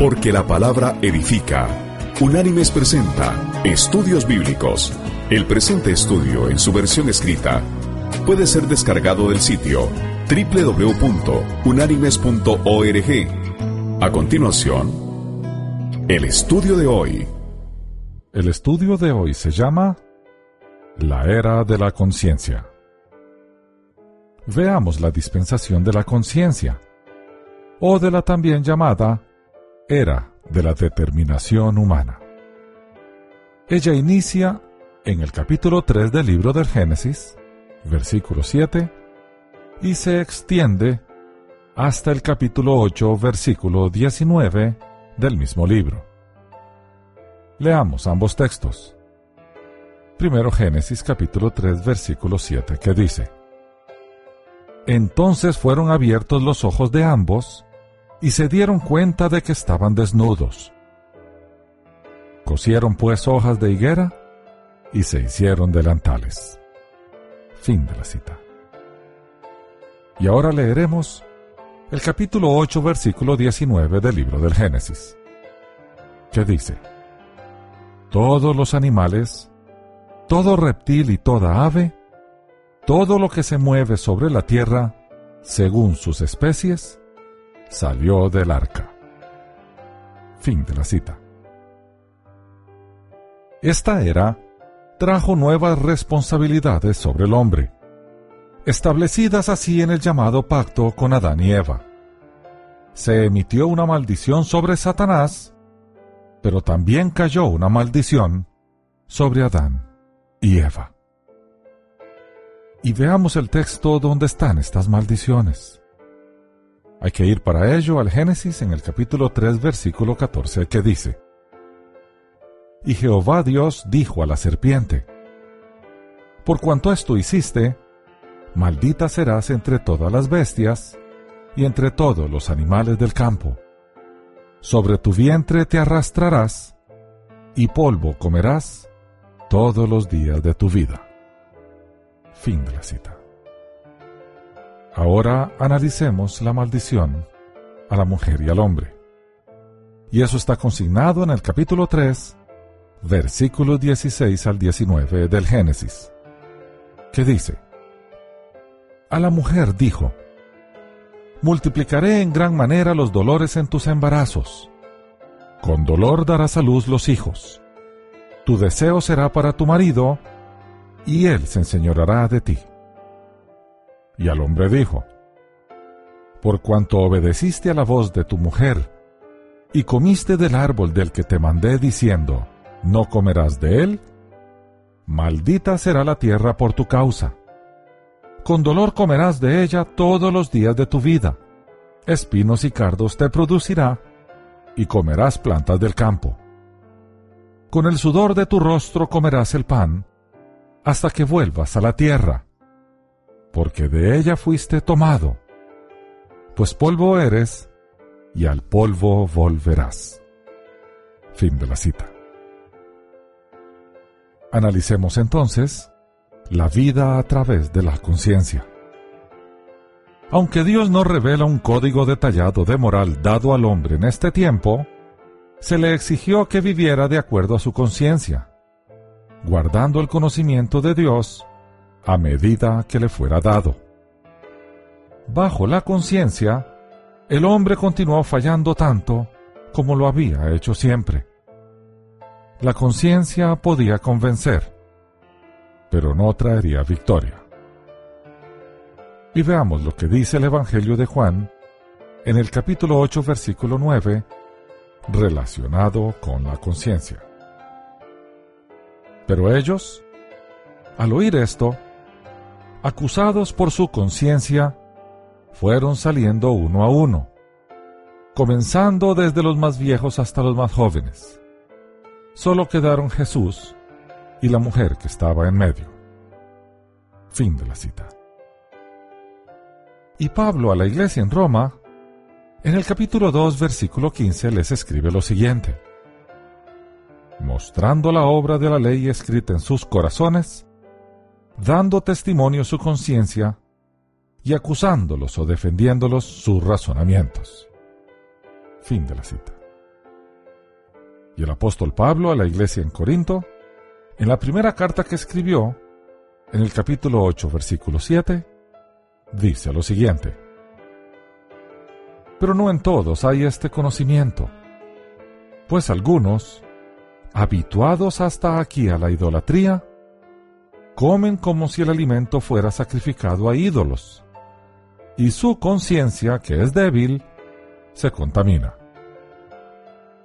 Porque la palabra edifica. Unánimes presenta Estudios Bíblicos. El presente estudio en su versión escrita puede ser descargado del sitio www.unánimes.org. A continuación, el estudio de hoy. El estudio de hoy se llama La Era de la Conciencia. Veamos la dispensación de la conciencia, o de la también llamada Era de la Determinación Humana. Ella inicia en el capítulo 3 del libro del Génesis, versículo 7, y se extiende hasta el capítulo 8, versículo 19 del mismo libro. Leamos ambos textos. Primero Génesis capítulo 3, versículo 7, que dice, Entonces fueron abiertos los ojos de ambos, y se dieron cuenta de que estaban desnudos. Cosieron pues hojas de higuera y se hicieron delantales. Fin de la cita. Y ahora leeremos el capítulo 8, versículo 19 del libro del Génesis, que dice, Todos los animales, todo reptil y toda ave, todo lo que se mueve sobre la tierra, según sus especies, salió del arca. Fin de la cita. Esta era trajo nuevas responsabilidades sobre el hombre, establecidas así en el llamado pacto con Adán y Eva. Se emitió una maldición sobre Satanás, pero también cayó una maldición sobre Adán y Eva. Y veamos el texto donde están estas maldiciones. Hay que ir para ello al Génesis en el capítulo 3, versículo 14, que dice, Y Jehová Dios dijo a la serpiente, Por cuanto esto hiciste, maldita serás entre todas las bestias y entre todos los animales del campo. Sobre tu vientre te arrastrarás, y polvo comerás todos los días de tu vida. Fin de la cita. Ahora analicemos la maldición a la mujer y al hombre. Y eso está consignado en el capítulo 3, versículos 16 al 19 del Génesis, que dice, A la mujer dijo, Multiplicaré en gran manera los dolores en tus embarazos. Con dolor darás a luz los hijos. Tu deseo será para tu marido, y él se enseñorará de ti. Y al hombre dijo, Por cuanto obedeciste a la voz de tu mujer, y comiste del árbol del que te mandé diciendo, No comerás de él, maldita será la tierra por tu causa. Con dolor comerás de ella todos los días de tu vida. Espinos y cardos te producirá, y comerás plantas del campo. Con el sudor de tu rostro comerás el pan, hasta que vuelvas a la tierra porque de ella fuiste tomado, pues polvo eres, y al polvo volverás. Fin de la cita. Analicemos entonces la vida a través de la conciencia. Aunque Dios no revela un código detallado de moral dado al hombre en este tiempo, se le exigió que viviera de acuerdo a su conciencia, guardando el conocimiento de Dios a medida que le fuera dado. Bajo la conciencia, el hombre continuó fallando tanto como lo había hecho siempre. La conciencia podía convencer, pero no traería victoria. Y veamos lo que dice el Evangelio de Juan en el capítulo 8, versículo 9, relacionado con la conciencia. Pero ellos, al oír esto, acusados por su conciencia, fueron saliendo uno a uno, comenzando desde los más viejos hasta los más jóvenes. Solo quedaron Jesús y la mujer que estaba en medio. Fin de la cita. Y Pablo a la iglesia en Roma, en el capítulo 2, versículo 15, les escribe lo siguiente. Mostrando la obra de la ley escrita en sus corazones, dando testimonio su conciencia y acusándolos o defendiéndolos sus razonamientos. Fin de la cita. Y el apóstol Pablo a la iglesia en Corinto, en la primera carta que escribió, en el capítulo 8, versículo 7, dice lo siguiente. Pero no en todos hay este conocimiento, pues algunos, habituados hasta aquí a la idolatría, comen como si el alimento fuera sacrificado a ídolos, y su conciencia, que es débil, se contamina.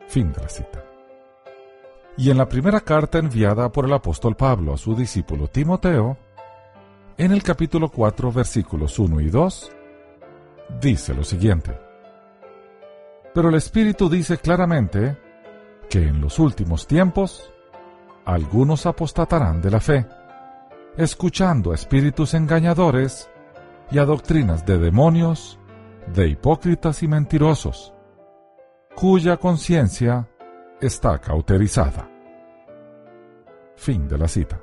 Fin de la cita. Y en la primera carta enviada por el apóstol Pablo a su discípulo Timoteo, en el capítulo 4 versículos 1 y 2, dice lo siguiente. Pero el Espíritu dice claramente que en los últimos tiempos algunos apostatarán de la fe, escuchando a espíritus engañadores y a doctrinas de demonios, de hipócritas y mentirosos, cuya conciencia está cauterizada. Fin de la cita.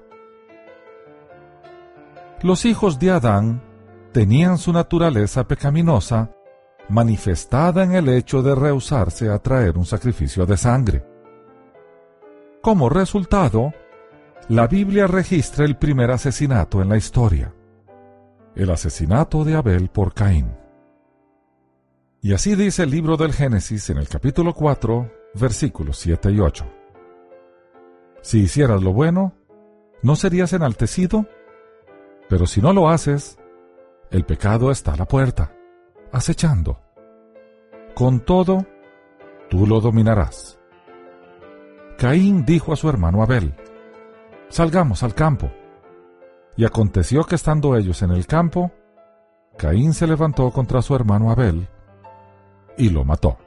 Los hijos de Adán tenían su naturaleza pecaminosa manifestada en el hecho de rehusarse a traer un sacrificio de sangre. Como resultado, la Biblia registra el primer asesinato en la historia, el asesinato de Abel por Caín. Y así dice el libro del Génesis en el capítulo 4, versículos 7 y 8. Si hicieras lo bueno, ¿no serías enaltecido? Pero si no lo haces, el pecado está a la puerta, acechando. Con todo, tú lo dominarás. Caín dijo a su hermano Abel, Salgamos al campo. Y aconteció que estando ellos en el campo, Caín se levantó contra su hermano Abel y lo mató.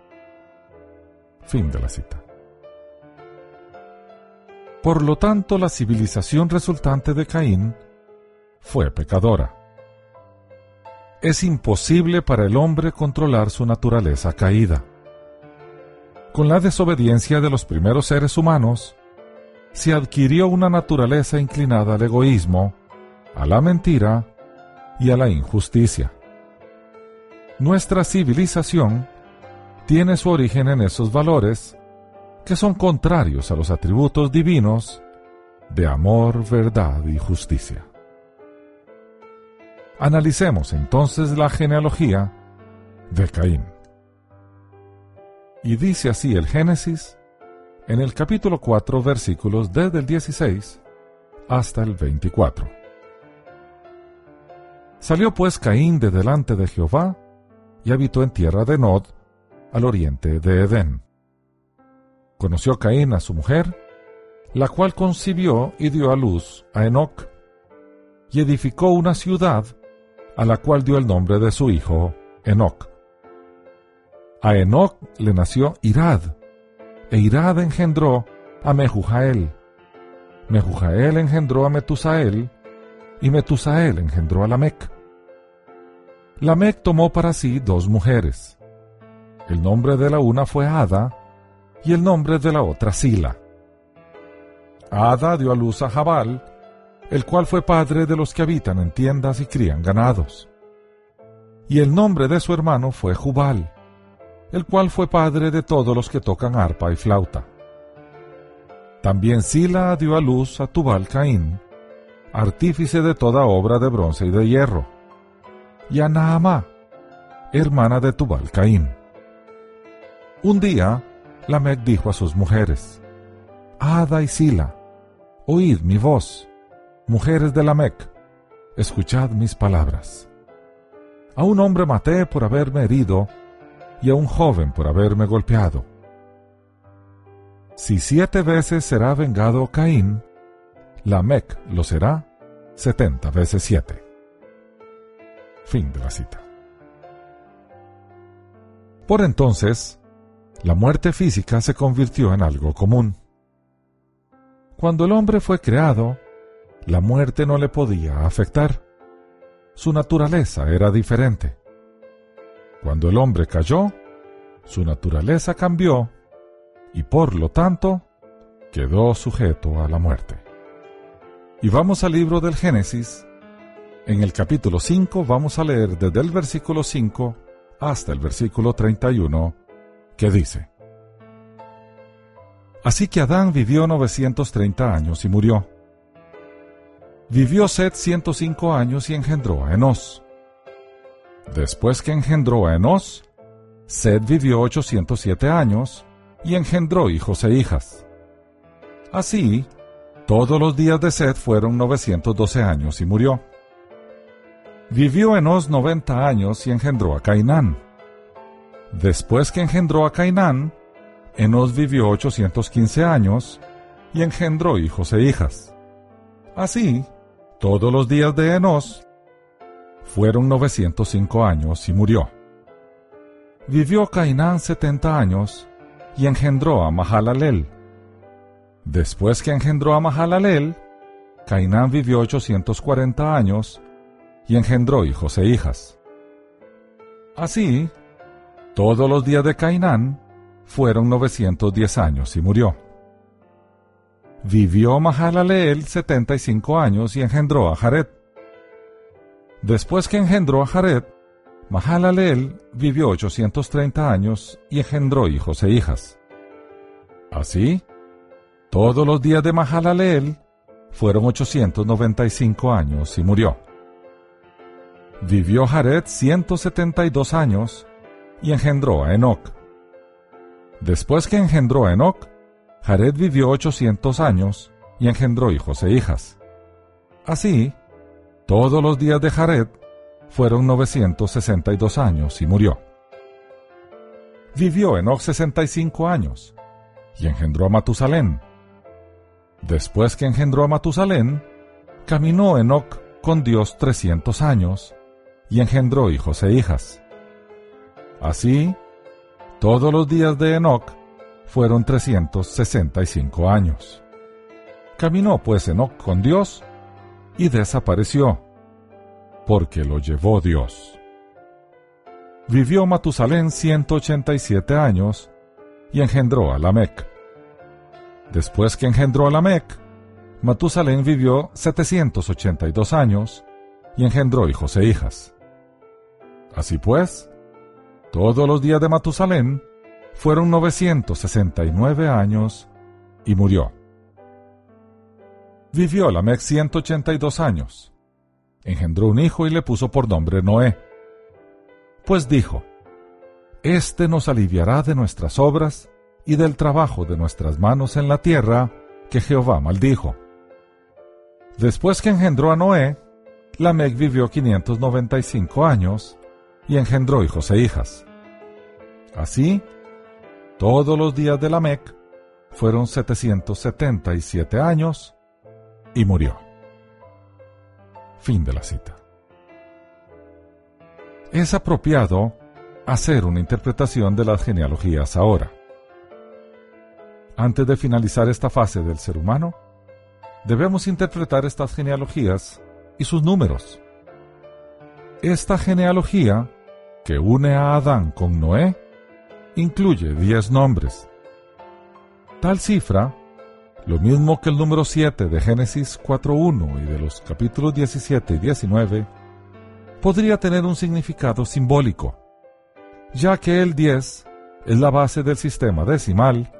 Fin de la cita. Por lo tanto, la civilización resultante de Caín fue pecadora. Es imposible para el hombre controlar su naturaleza caída. Con la desobediencia de los primeros seres humanos, se adquirió una naturaleza inclinada al egoísmo, a la mentira y a la injusticia. Nuestra civilización tiene su origen en esos valores que son contrarios a los atributos divinos de amor, verdad y justicia. Analicemos entonces la genealogía de Caín. Y dice así el Génesis en el capítulo 4 versículos desde el 16 hasta el 24. Salió pues Caín de delante de Jehová y habitó en tierra de Nod, al oriente de Edén. Conoció Caín a su mujer, la cual concibió y dio a luz a Enoc, y edificó una ciudad a la cual dio el nombre de su hijo Enoc. A Enoc le nació Irad, e engendró a Mehujael. Mehujael engendró a Metusael, y Metusael engendró a Lamec. Lamec tomó para sí dos mujeres. El nombre de la una fue Ada, y el nombre de la otra Sila. Ada dio a luz a Jabal, el cual fue padre de los que habitan en tiendas y crían ganados. Y el nombre de su hermano fue Jubal, el cual fue padre de todos los que tocan arpa y flauta. También Sila dio a luz a Tubal Caín, artífice de toda obra de bronce y de hierro, y a Naamá, hermana de Tubal Caín. Un día, Lamec dijo a sus mujeres, Ada y Sila, oíd mi voz, mujeres de Lamec, escuchad mis palabras. A un hombre maté por haberme herido, y a un joven por haberme golpeado. Si siete veces será vengado Caín, Lamec lo será setenta veces siete. Fin de la cita. Por entonces, la muerte física se convirtió en algo común. Cuando el hombre fue creado, la muerte no le podía afectar. Su naturaleza era diferente. Cuando el hombre cayó, su naturaleza cambió y por lo tanto quedó sujeto a la muerte. Y vamos al libro del Génesis. En el capítulo 5 vamos a leer desde el versículo 5 hasta el versículo 31, que dice, Así que Adán vivió 930 años y murió. Vivió Set 105 años y engendró a Enos. Después que engendró a Enos, Set vivió 807 años y engendró hijos e hijas. Así, todos los días de Set fueron 912 años y murió. Vivió Enos 90 años y engendró a Cainán. Después que engendró a Cainán, Enos vivió 815 años y engendró hijos e hijas. Así, todos los días de Enos fueron 905 años y murió. Vivió Cainán 70 años y engendró a Mahalalel. Después que engendró a Mahalalel, Cainán vivió 840 años y engendró hijos e hijas. Así, todos los días de Cainán fueron 910 años y murió. Vivió Mahalaleel 75 años y engendró a Jared. Después que engendró a Jared, Mahalaleel vivió 830 años y engendró hijos e hijas. Así, todos los días de Mahalaleel fueron 895 años y murió. Vivió Jared 172 años y engendró a Enoch. Después que engendró a Enoch, Jared vivió 800 años y engendró hijos e hijas. Así, todos los días de Jared fueron 962 años y murió. Vivió Enoch 65 años y engendró a Matusalén. Después que engendró a Matusalén, caminó Enoch con Dios 300 años y engendró hijos e hijas. Así, todos los días de Enoc fueron 365 años. Caminó pues Enoc con Dios y desapareció, porque lo llevó Dios. Vivió Matusalén 187 años y engendró a Lamec. Después que engendró a Lamec, Matusalén vivió 782 años y engendró hijos e hijas. Así pues, todos los días de Matusalén fueron 969 años y murió. Vivió Lamec 182 años. Engendró un hijo y le puso por nombre Noé. Pues dijo, Este nos aliviará de nuestras obras y del trabajo de nuestras manos en la tierra que Jehová maldijo. Después que engendró a Noé, Lamec vivió 595 años y engendró hijos e hijas. Así, todos los días de Lamec fueron 777 años y murió. Fin de la cita. Es apropiado hacer una interpretación de las genealogías ahora. Antes de finalizar esta fase del ser humano, debemos interpretar estas genealogías y sus números. Esta genealogía que une a Adán con Noé incluye 10 nombres. Tal cifra, lo mismo que el número 7 de Génesis 4.1 y de los capítulos 17 y 19, podría tener un significado simbólico, ya que el 10 es la base del sistema decimal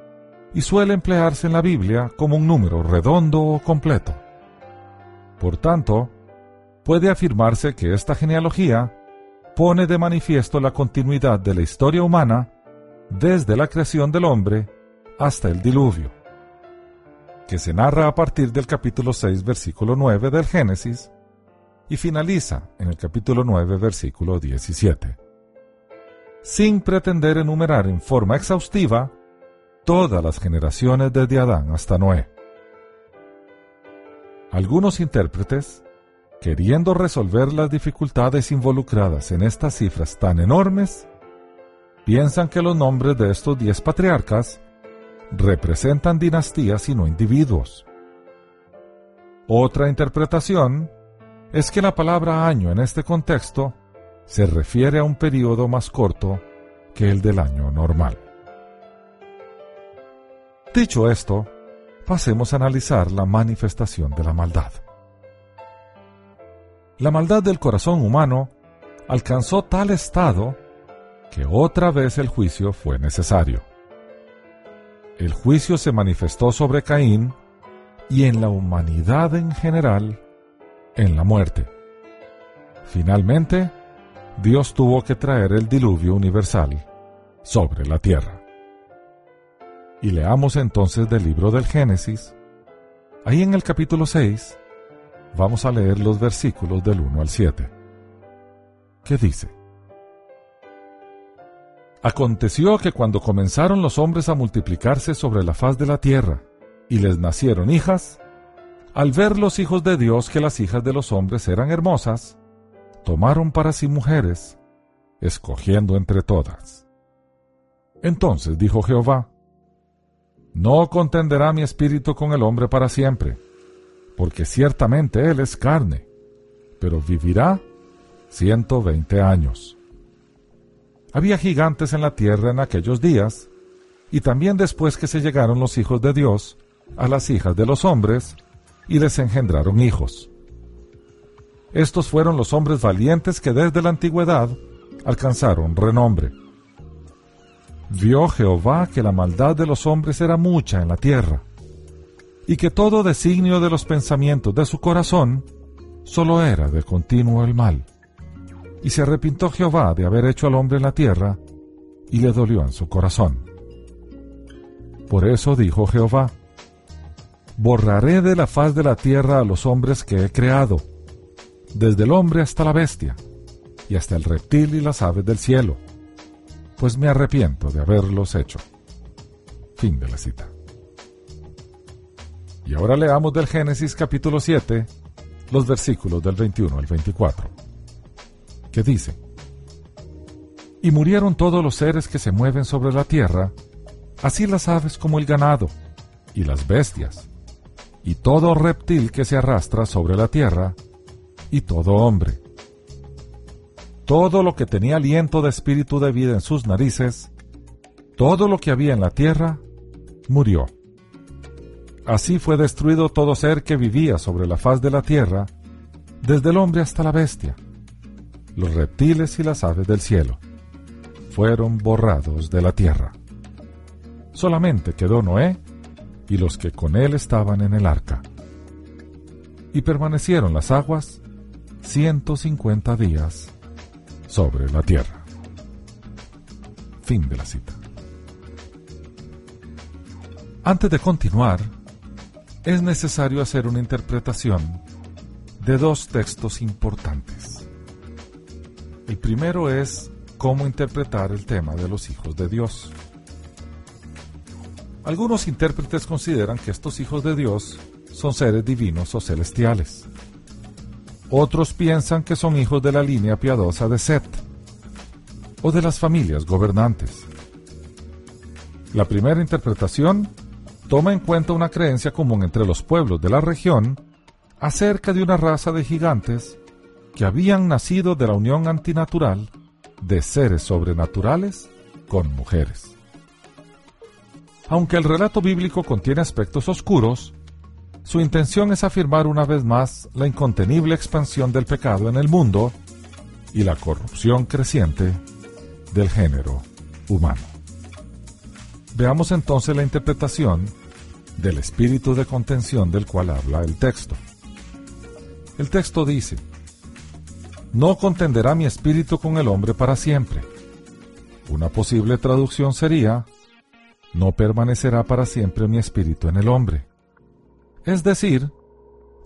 y suele emplearse en la Biblia como un número redondo o completo. Por tanto, puede afirmarse que esta genealogía pone de manifiesto la continuidad de la historia humana desde la creación del hombre hasta el diluvio, que se narra a partir del capítulo 6, versículo 9 del Génesis y finaliza en el capítulo 9, versículo 17, sin pretender enumerar en forma exhaustiva todas las generaciones desde Adán hasta Noé. Algunos intérpretes queriendo resolver las dificultades involucradas en estas cifras tan enormes, piensan que los nombres de estos diez patriarcas representan dinastías y no individuos. Otra interpretación es que la palabra año en este contexto se refiere a un periodo más corto que el del año normal. Dicho esto, pasemos a analizar la manifestación de la maldad la maldad del corazón humano alcanzó tal estado que otra vez el juicio fue necesario. El juicio se manifestó sobre Caín y en la humanidad en general en la muerte. Finalmente, Dios tuvo que traer el diluvio universal sobre la tierra. Y leamos entonces del libro del Génesis. Ahí en el capítulo 6 vamos a leer los versículos del 1 al 7. ¿Qué dice? Aconteció que cuando comenzaron los hombres a multiplicarse sobre la faz de la tierra, y les nacieron hijas, al ver los hijos de Dios que las hijas de los hombres eran hermosas, tomaron para sí mujeres, escogiendo entre todas. Entonces dijo Jehová, No contenderá mi espíritu con el hombre para siempre, porque ciertamente él es carne, pero vivirá ciento veinte años. Había gigantes en la tierra en aquellos días, y también después que se llegaron los hijos de Dios a las hijas de los hombres, y les engendraron hijos. Estos fueron los hombres valientes que desde la antigüedad alcanzaron renombre. Vio Jehová que la maldad de los hombres era mucha en la tierra, y que todo designio de los pensamientos de su corazón solo era de continuo el mal. Y se arrepintió Jehová de haber hecho al hombre en la tierra, y le dolió en su corazón. Por eso dijo Jehová, borraré de la faz de la tierra a los hombres que he creado, desde el hombre hasta la bestia, y hasta el reptil y las aves del cielo, pues me arrepiento de haberlos hecho. Fin de la cita. Y ahora leamos del Génesis capítulo 7, los versículos del 21 al 24, que dice, Y murieron todos los seres que se mueven sobre la tierra, así las aves como el ganado, y las bestias, y todo reptil que se arrastra sobre la tierra, y todo hombre. Todo lo que tenía aliento de espíritu de vida en sus narices, todo lo que había en la tierra, murió. Así fue destruido todo ser que vivía sobre la faz de la tierra, desde el hombre hasta la bestia. Los reptiles y las aves del cielo fueron borrados de la tierra. Solamente quedó Noé y los que con él estaban en el arca. Y permanecieron las aguas ciento cincuenta días sobre la tierra. Fin de la cita. Antes de continuar, es necesario hacer una interpretación de dos textos importantes. El primero es cómo interpretar el tema de los hijos de Dios. Algunos intérpretes consideran que estos hijos de Dios son seres divinos o celestiales. Otros piensan que son hijos de la línea piadosa de Set o de las familias gobernantes. La primera interpretación toma en cuenta una creencia común entre los pueblos de la región acerca de una raza de gigantes que habían nacido de la unión antinatural de seres sobrenaturales con mujeres. Aunque el relato bíblico contiene aspectos oscuros, su intención es afirmar una vez más la incontenible expansión del pecado en el mundo y la corrupción creciente del género humano. Veamos entonces la interpretación del espíritu de contención del cual habla el texto. El texto dice, No contenderá mi espíritu con el hombre para siempre. Una posible traducción sería, no permanecerá para siempre mi espíritu en el hombre. Es decir,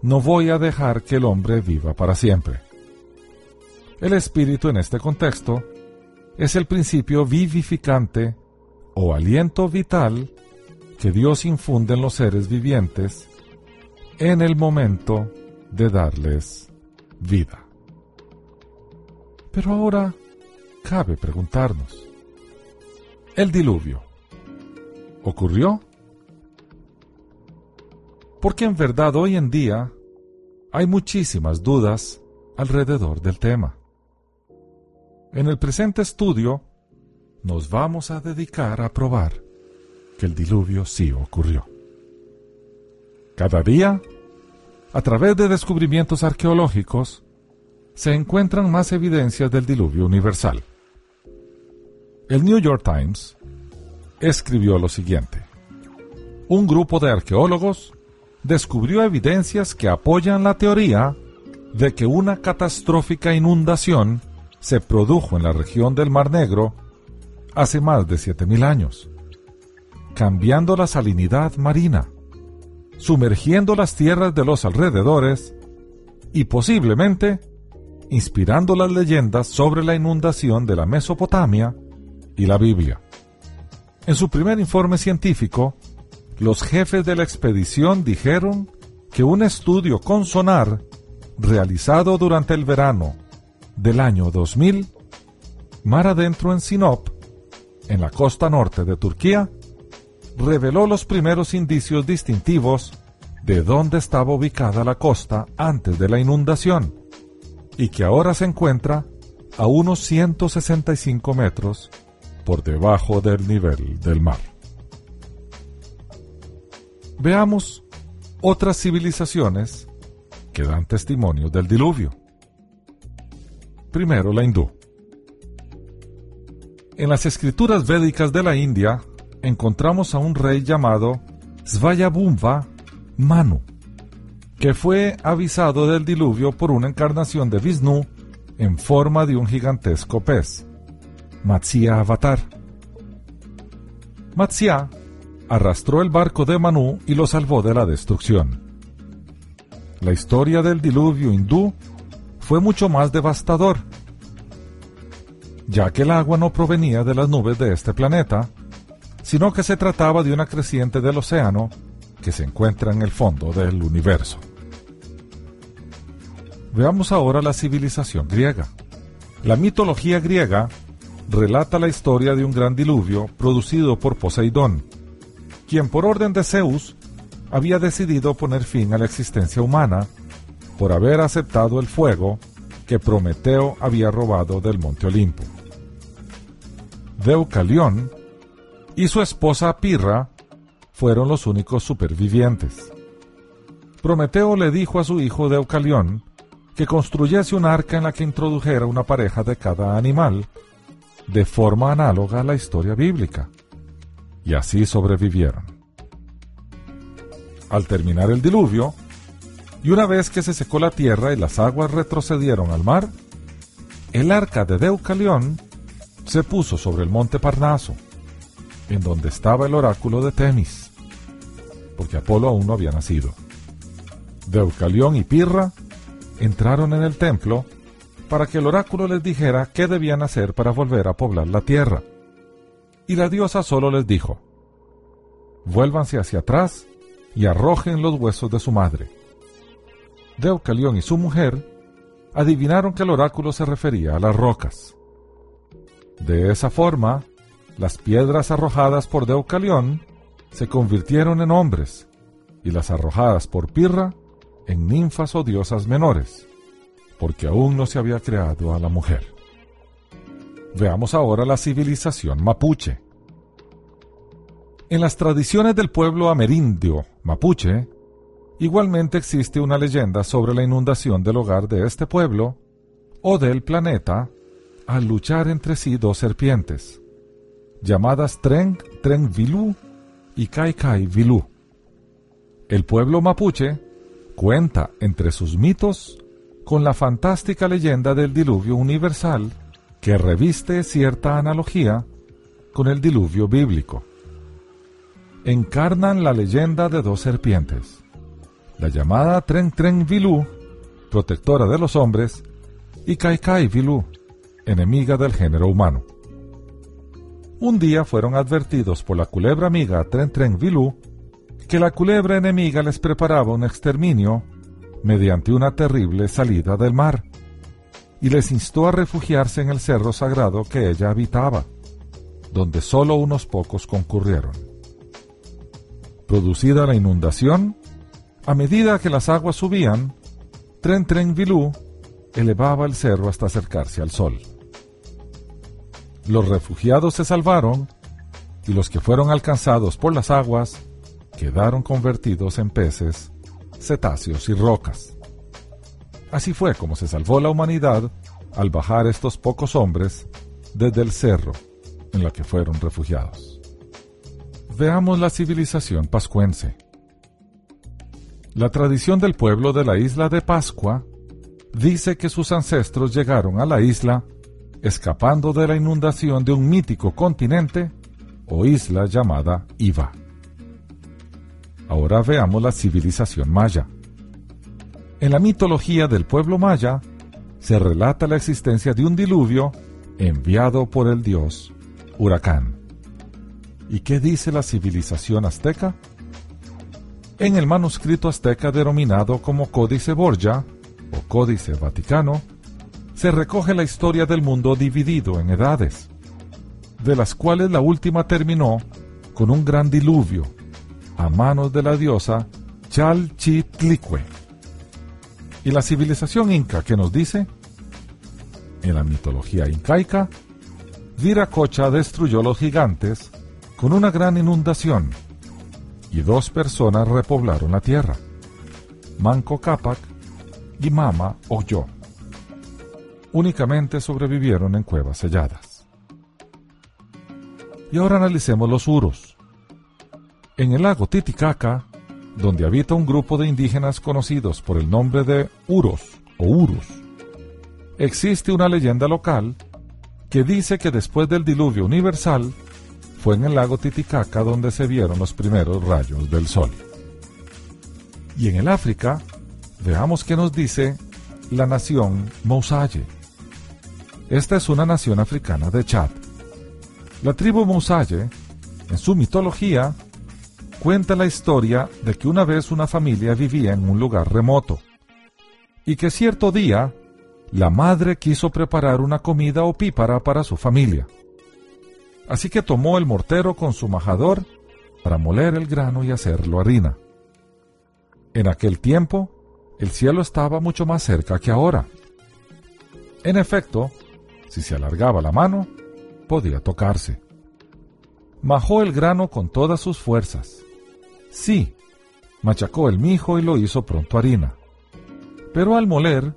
no voy a dejar que el hombre viva para siempre. El espíritu en este contexto es el principio vivificante o aliento vital que Dios infunde en los seres vivientes en el momento de darles vida. Pero ahora cabe preguntarnos, el diluvio ocurrió? Porque en verdad hoy en día hay muchísimas dudas alrededor del tema. En el presente estudio nos vamos a dedicar a probar que el diluvio sí ocurrió. Cada día, a través de descubrimientos arqueológicos, se encuentran más evidencias del diluvio universal. El New York Times escribió lo siguiente. un grupo de arqueólogos descubrió evidencias que apoyan la teoría de que una catastrófica inundación se produjo en la región del Mar Negro hace más de 7.000 años, cambiando la salinidad marina, sumergiendo las tierras de los alrededores y posiblemente inspirando las leyendas sobre la inundación de la Mesopotamia y la Biblia. En su primer informe científico, los jefes de la expedición dijeron que un estudio con sonar realizado durante el verano del año 2000, mar adentro en Sinop, en la costa norte de Turquía, reveló los primeros indicios distintivos de dónde estaba ubicada la costa antes de la inundación y que ahora se encuentra a unos 165 metros por debajo del nivel del mar. Veamos otras civilizaciones que dan testimonio del diluvio. Primero la hindú. En las escrituras védicas de la India encontramos a un rey llamado Svayabhumva Manu, que fue avisado del diluvio por una encarnación de Vishnu en forma de un gigantesco pez, Matsya Avatar. Matsya arrastró el barco de Manu y lo salvó de la destrucción. La historia del diluvio hindú fue mucho más devastador, ya que el agua no provenía de las nubes de este planeta, sino que se trataba de una creciente del océano que se encuentra en el fondo del universo. Veamos ahora la civilización griega. La mitología griega relata la historia de un gran diluvio producido por Poseidón, quien por orden de Zeus había decidido poner fin a la existencia humana por haber aceptado el fuego que Prometeo había robado del monte Olimpo. Deucalión y su esposa Pirra fueron los únicos supervivientes. Prometeo le dijo a su hijo Deucalión que construyese un arca en la que introdujera una pareja de cada animal, de forma análoga a la historia bíblica, y así sobrevivieron. Al terminar el diluvio, y una vez que se secó la tierra y las aguas retrocedieron al mar, el arca de Deucalión se puso sobre el monte Parnaso, en donde estaba el oráculo de Temis, porque Apolo aún no había nacido. Deucalión y Pirra entraron en el templo para que el oráculo les dijera qué debían hacer para volver a poblar la tierra. Y la diosa solo les dijo, vuélvanse hacia atrás y arrojen los huesos de su madre. Deucalión y su mujer adivinaron que el oráculo se refería a las rocas. De esa forma, las piedras arrojadas por Deucalión se convirtieron en hombres y las arrojadas por Pirra en ninfas o diosas menores, porque aún no se había creado a la mujer. Veamos ahora la civilización mapuche. En las tradiciones del pueblo amerindio mapuche, Igualmente existe una leyenda sobre la inundación del hogar de este pueblo o del planeta al luchar entre sí dos serpientes, llamadas Tren Tren Vilú y Kai Kai Vilú. El pueblo mapuche cuenta entre sus mitos con la fantástica leyenda del diluvio universal que reviste cierta analogía con el diluvio bíblico. Encarnan la leyenda de dos serpientes la llamada Tren Tren Vilú, protectora de los hombres, y Kai Kai Vilú, enemiga del género humano. Un día fueron advertidos por la culebra amiga Tren Tren Vilú que la culebra enemiga les preparaba un exterminio mediante una terrible salida del mar, y les instó a refugiarse en el cerro sagrado que ella habitaba, donde solo unos pocos concurrieron. Producida la inundación, a medida que las aguas subían, Tren Tren Vilú elevaba el cerro hasta acercarse al sol. Los refugiados se salvaron y los que fueron alcanzados por las aguas quedaron convertidos en peces, cetáceos y rocas. Así fue como se salvó la humanidad al bajar estos pocos hombres desde el cerro en la que fueron refugiados. Veamos la civilización pascuense. La tradición del pueblo de la isla de Pascua dice que sus ancestros llegaron a la isla escapando de la inundación de un mítico continente o isla llamada Iva. Ahora veamos la civilización maya. En la mitología del pueblo maya se relata la existencia de un diluvio enviado por el dios Huracán. ¿Y qué dice la civilización azteca? En el manuscrito azteca denominado como Códice Borgia o Códice Vaticano, se recoge la historia del mundo dividido en edades, de las cuales la última terminó con un gran diluvio a manos de la diosa Chalchitlicue. ¿Y la civilización inca que nos dice? En la mitología incaica, Viracocha destruyó los gigantes con una gran inundación y dos personas repoblaron la tierra, Manco Cápac y Mama Oyo. Únicamente sobrevivieron en cuevas selladas. Y ahora analicemos los uros. En el lago Titicaca, donde habita un grupo de indígenas conocidos por el nombre de Uros o Urus, existe una leyenda local que dice que después del diluvio universal fue en el lago Titicaca donde se vieron los primeros rayos del sol. Y en el África, veamos qué nos dice la nación Mousaye. Esta es una nación africana de Chad. La tribu Mousaye, en su mitología, cuenta la historia de que una vez una familia vivía en un lugar remoto y que cierto día la madre quiso preparar una comida opípara para su familia. Así que tomó el mortero con su majador para moler el grano y hacerlo harina. En aquel tiempo, el cielo estaba mucho más cerca que ahora. En efecto, si se alargaba la mano, podía tocarse. Majó el grano con todas sus fuerzas. Sí, machacó el mijo y lo hizo pronto harina. Pero al moler,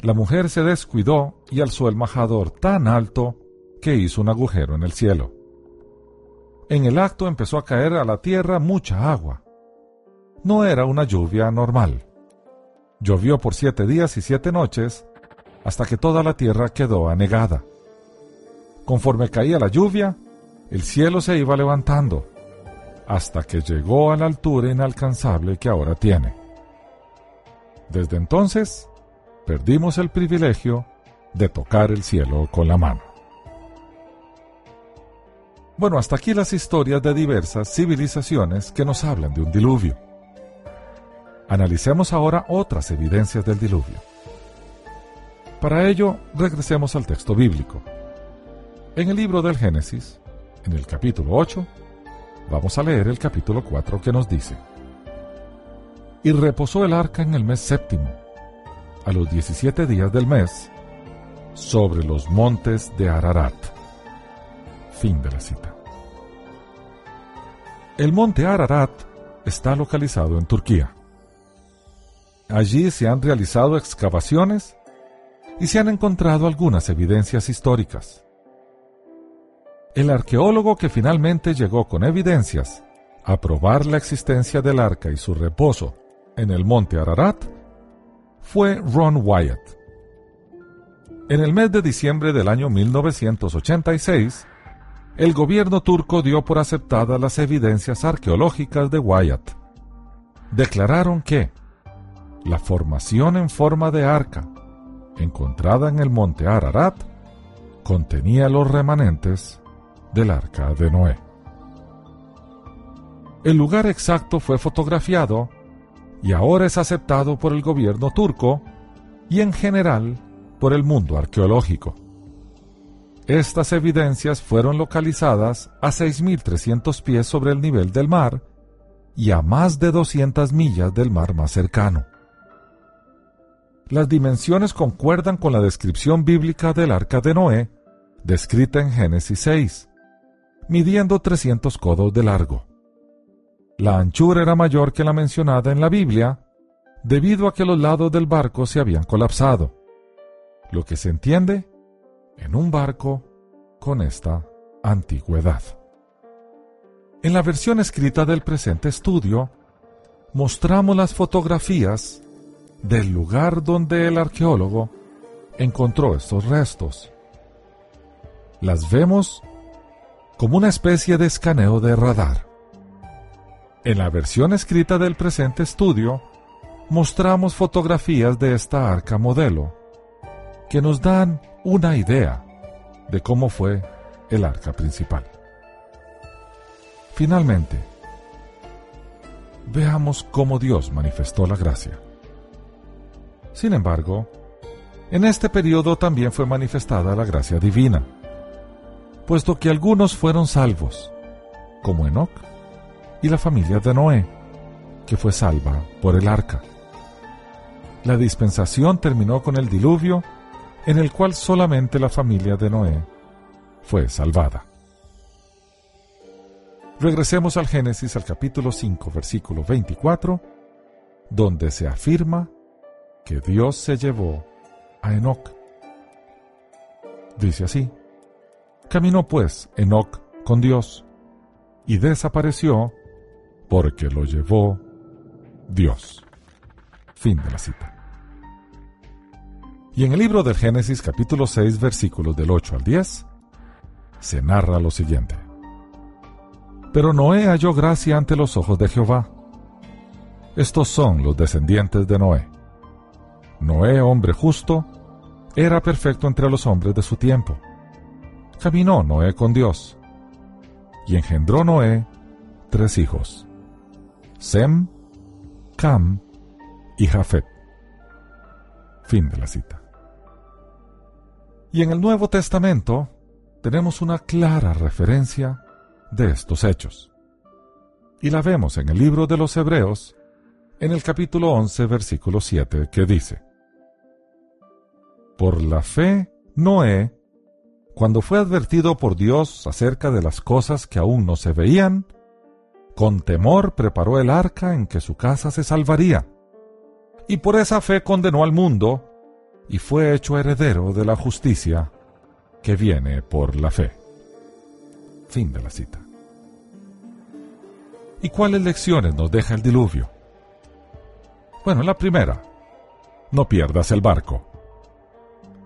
la mujer se descuidó y alzó el majador tan alto que hizo un agujero en el cielo. En el acto empezó a caer a la tierra mucha agua. No era una lluvia normal. Llovió por siete días y siete noches hasta que toda la tierra quedó anegada. Conforme caía la lluvia, el cielo se iba levantando, hasta que llegó a la altura inalcanzable que ahora tiene. Desde entonces, perdimos el privilegio de tocar el cielo con la mano. Bueno, hasta aquí las historias de diversas civilizaciones que nos hablan de un diluvio. Analicemos ahora otras evidencias del diluvio. Para ello, regresemos al texto bíblico. En el libro del Génesis, en el capítulo 8, vamos a leer el capítulo 4 que nos dice, Y reposó el arca en el mes séptimo, a los 17 días del mes, sobre los montes de Ararat. Fin de la cita. El monte Ararat está localizado en Turquía. Allí se han realizado excavaciones y se han encontrado algunas evidencias históricas. El arqueólogo que finalmente llegó con evidencias a probar la existencia del arca y su reposo en el monte Ararat fue Ron Wyatt. En el mes de diciembre del año 1986, el gobierno turco dio por aceptadas las evidencias arqueológicas de Wyatt. Declararon que la formación en forma de arca encontrada en el monte Ararat contenía los remanentes del arca de Noé. El lugar exacto fue fotografiado y ahora es aceptado por el gobierno turco y en general por el mundo arqueológico. Estas evidencias fueron localizadas a 6.300 pies sobre el nivel del mar y a más de 200 millas del mar más cercano. Las dimensiones concuerdan con la descripción bíblica del arca de Noé, descrita en Génesis 6, midiendo 300 codos de largo. La anchura era mayor que la mencionada en la Biblia, debido a que los lados del barco se habían colapsado, lo que se entiende en un barco con esta antigüedad. En la versión escrita del presente estudio, mostramos las fotografías del lugar donde el arqueólogo encontró estos restos. Las vemos como una especie de escaneo de radar. En la versión escrita del presente estudio, mostramos fotografías de esta arca modelo que nos dan una idea de cómo fue el arca principal. Finalmente, veamos cómo Dios manifestó la gracia. Sin embargo, en este periodo también fue manifestada la gracia divina, puesto que algunos fueron salvos, como Enoch y la familia de Noé, que fue salva por el arca. La dispensación terminó con el diluvio, en el cual solamente la familia de Noé fue salvada. Regresemos al Génesis al capítulo 5, versículo 24, donde se afirma que Dios se llevó a Enoc. Dice así, caminó pues Enoc con Dios y desapareció porque lo llevó Dios. Fin de la cita. Y en el libro del Génesis capítulo 6 versículos del 8 al 10 se narra lo siguiente. Pero Noé halló gracia ante los ojos de Jehová. Estos son los descendientes de Noé. Noé, hombre justo, era perfecto entre los hombres de su tiempo. Caminó Noé con Dios. Y engendró Noé tres hijos. Sem, Cam y Jafet. Fin de la cita. Y en el Nuevo Testamento tenemos una clara referencia de estos hechos. Y la vemos en el libro de los Hebreos, en el capítulo 11, versículo 7, que dice, Por la fe, Noé, cuando fue advertido por Dios acerca de las cosas que aún no se veían, con temor preparó el arca en que su casa se salvaría, y por esa fe condenó al mundo, y fue hecho heredero de la justicia que viene por la fe. Fin de la cita. ¿Y cuáles lecciones nos deja el diluvio? Bueno, la primera, no pierdas el barco.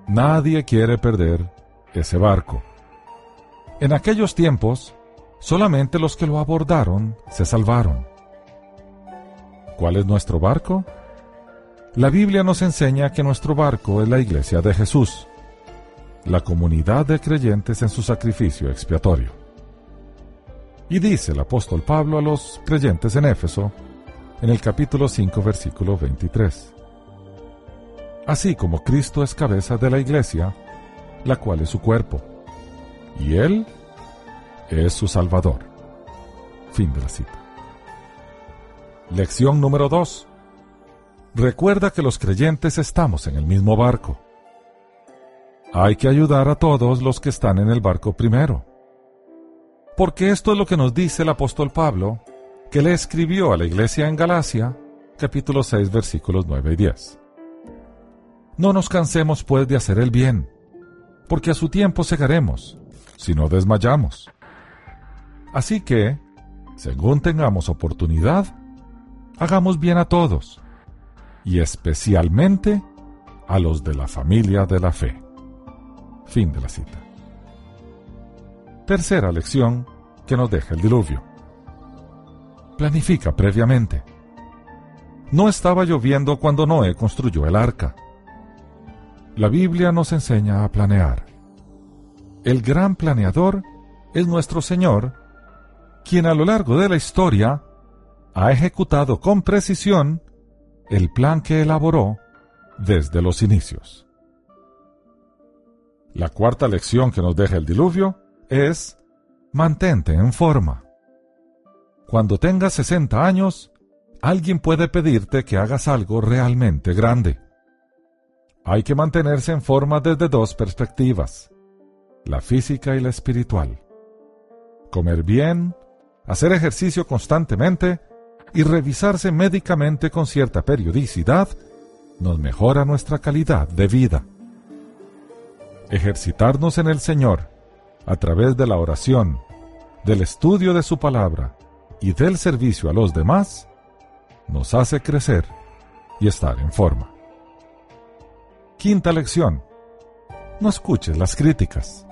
Nadie quiere perder ese barco. En aquellos tiempos, solamente los que lo abordaron se salvaron. ¿Cuál es nuestro barco? La Biblia nos enseña que nuestro barco es la iglesia de Jesús, la comunidad de creyentes en su sacrificio expiatorio. Y dice el apóstol Pablo a los creyentes en Éfeso, en el capítulo 5, versículo 23. Así como Cristo es cabeza de la iglesia, la cual es su cuerpo, y Él es su Salvador. Fin de la cita. Lección número 2. Recuerda que los creyentes estamos en el mismo barco. Hay que ayudar a todos los que están en el barco primero porque esto es lo que nos dice el apóstol Pablo, que le escribió a la iglesia en Galacia, capítulo 6, versículos 9 y 10. No nos cansemos pues de hacer el bien, porque a su tiempo segaremos, si no desmayamos. Así que, según tengamos oportunidad, hagamos bien a todos, y especialmente a los de la familia de la fe. Fin de la cita. Tercera lección que nos deja el diluvio. Planifica previamente. No estaba lloviendo cuando Noé construyó el arca. La Biblia nos enseña a planear. El gran planeador es nuestro Señor, quien a lo largo de la historia ha ejecutado con precisión el plan que elaboró desde los inicios. La cuarta lección que nos deja el diluvio es mantente en forma. Cuando tengas 60 años, alguien puede pedirte que hagas algo realmente grande. Hay que mantenerse en forma desde dos perspectivas, la física y la espiritual. Comer bien, hacer ejercicio constantemente y revisarse médicamente con cierta periodicidad nos mejora nuestra calidad de vida. Ejercitarnos en el Señor a través de la oración, del estudio de su palabra y del servicio a los demás, nos hace crecer y estar en forma. Quinta lección. No escuches las críticas.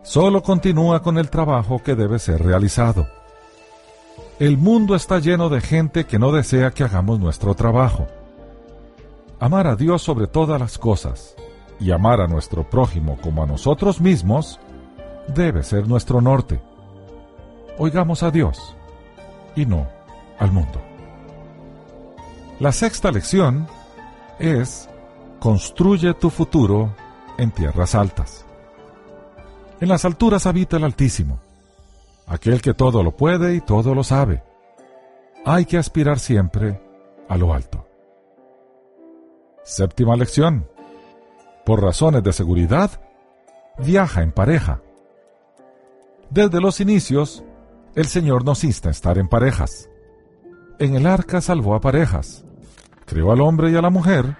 Solo continúa con el trabajo que debe ser realizado. El mundo está lleno de gente que no desea que hagamos nuestro trabajo. Amar a Dios sobre todas las cosas y amar a nuestro prójimo como a nosotros mismos debe ser nuestro norte. Oigamos a Dios y no al mundo. La sexta lección es Construye tu futuro en tierras altas. En las alturas habita el Altísimo, aquel que todo lo puede y todo lo sabe. Hay que aspirar siempre a lo alto. Séptima lección. Por razones de seguridad, viaja en pareja. Desde los inicios, el Señor nos insta a estar en parejas. En el arca salvó a parejas, creó al hombre y a la mujer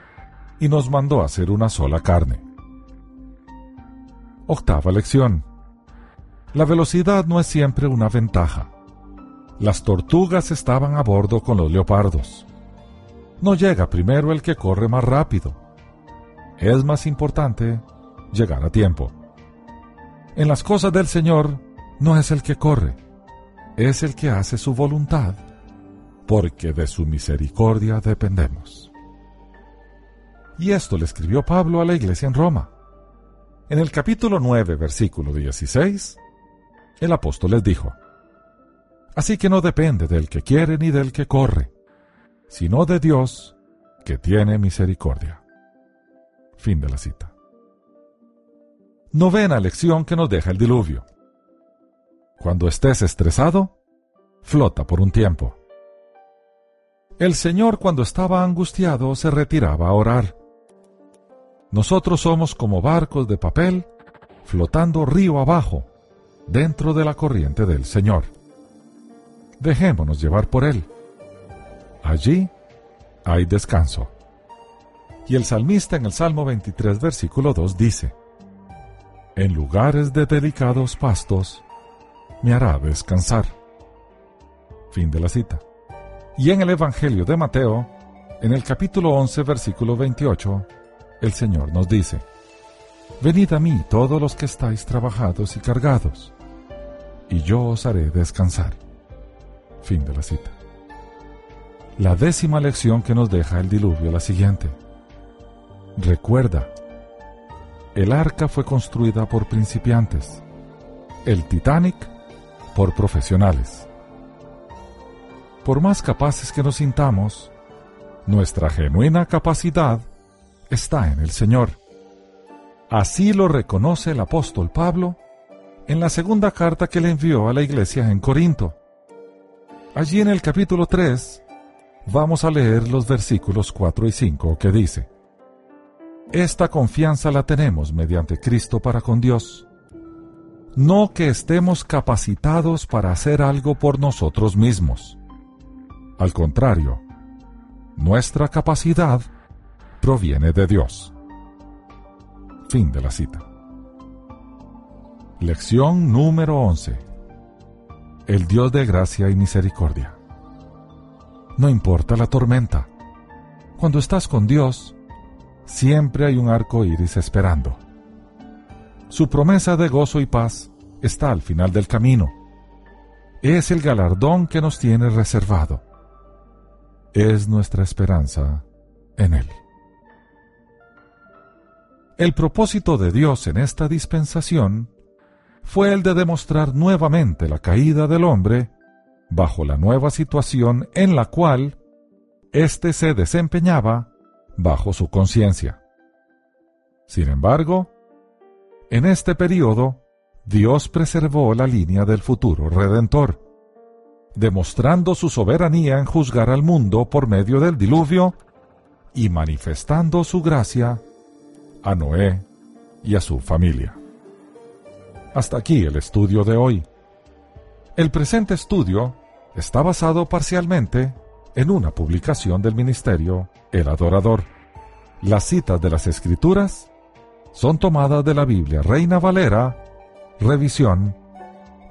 y nos mandó a hacer una sola carne. Octava lección. La velocidad no es siempre una ventaja. Las tortugas estaban a bordo con los leopardos. No llega primero el que corre más rápido. Es más importante llegar a tiempo. En las cosas del Señor no es el que corre, es el que hace su voluntad, porque de su misericordia dependemos. Y esto le escribió Pablo a la iglesia en Roma. En el capítulo 9, versículo 16, el apóstol les dijo, Así que no depende del que quiere ni del que corre, sino de Dios que tiene misericordia. Fin de la cita. Novena lección que nos deja el diluvio. Cuando estés estresado, flota por un tiempo. El Señor cuando estaba angustiado se retiraba a orar. Nosotros somos como barcos de papel flotando río abajo, dentro de la corriente del Señor. Dejémonos llevar por Él. Allí hay descanso. Y el salmista en el Salmo 23, versículo 2 dice, En lugares de delicados pastos me hará descansar. Fin de la cita. Y en el Evangelio de Mateo, en el capítulo 11, versículo 28, el Señor nos dice, Venid a mí todos los que estáis trabajados y cargados, y yo os haré descansar. Fin de la cita. La décima lección que nos deja el diluvio la siguiente. Recuerda, el arca fue construida por principiantes, el Titanic por profesionales. Por más capaces que nos sintamos, nuestra genuina capacidad está en el Señor. Así lo reconoce el apóstol Pablo en la segunda carta que le envió a la iglesia en Corinto. Allí en el capítulo 3 vamos a leer los versículos 4 y 5 que dice, Esta confianza la tenemos mediante Cristo para con Dios no que estemos capacitados para hacer algo por nosotros mismos. Al contrario, nuestra capacidad proviene de Dios. Fin de la cita. Lección número 11. El Dios de gracia y misericordia. No importa la tormenta. Cuando estás con Dios, siempre hay un arco iris esperando. Su promesa de gozo y paz está al final del camino. Es el galardón que nos tiene reservado. Es nuestra esperanza en Él. El propósito de Dios en esta dispensación fue el de demostrar nuevamente la caída del hombre bajo la nueva situación en la cual éste se desempeñaba bajo su conciencia. Sin embargo, en este periodo, Dios preservó la línea del futuro redentor, demostrando su soberanía en juzgar al mundo por medio del diluvio y manifestando su gracia a Noé y a su familia. Hasta aquí el estudio de hoy. El presente estudio está basado parcialmente en una publicación del ministerio El Adorador. Las citas de las Escrituras son tomadas de la Biblia Reina Valera, revisión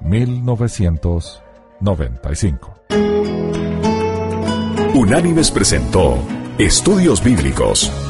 1995. Unánimes presentó Estudios Bíblicos.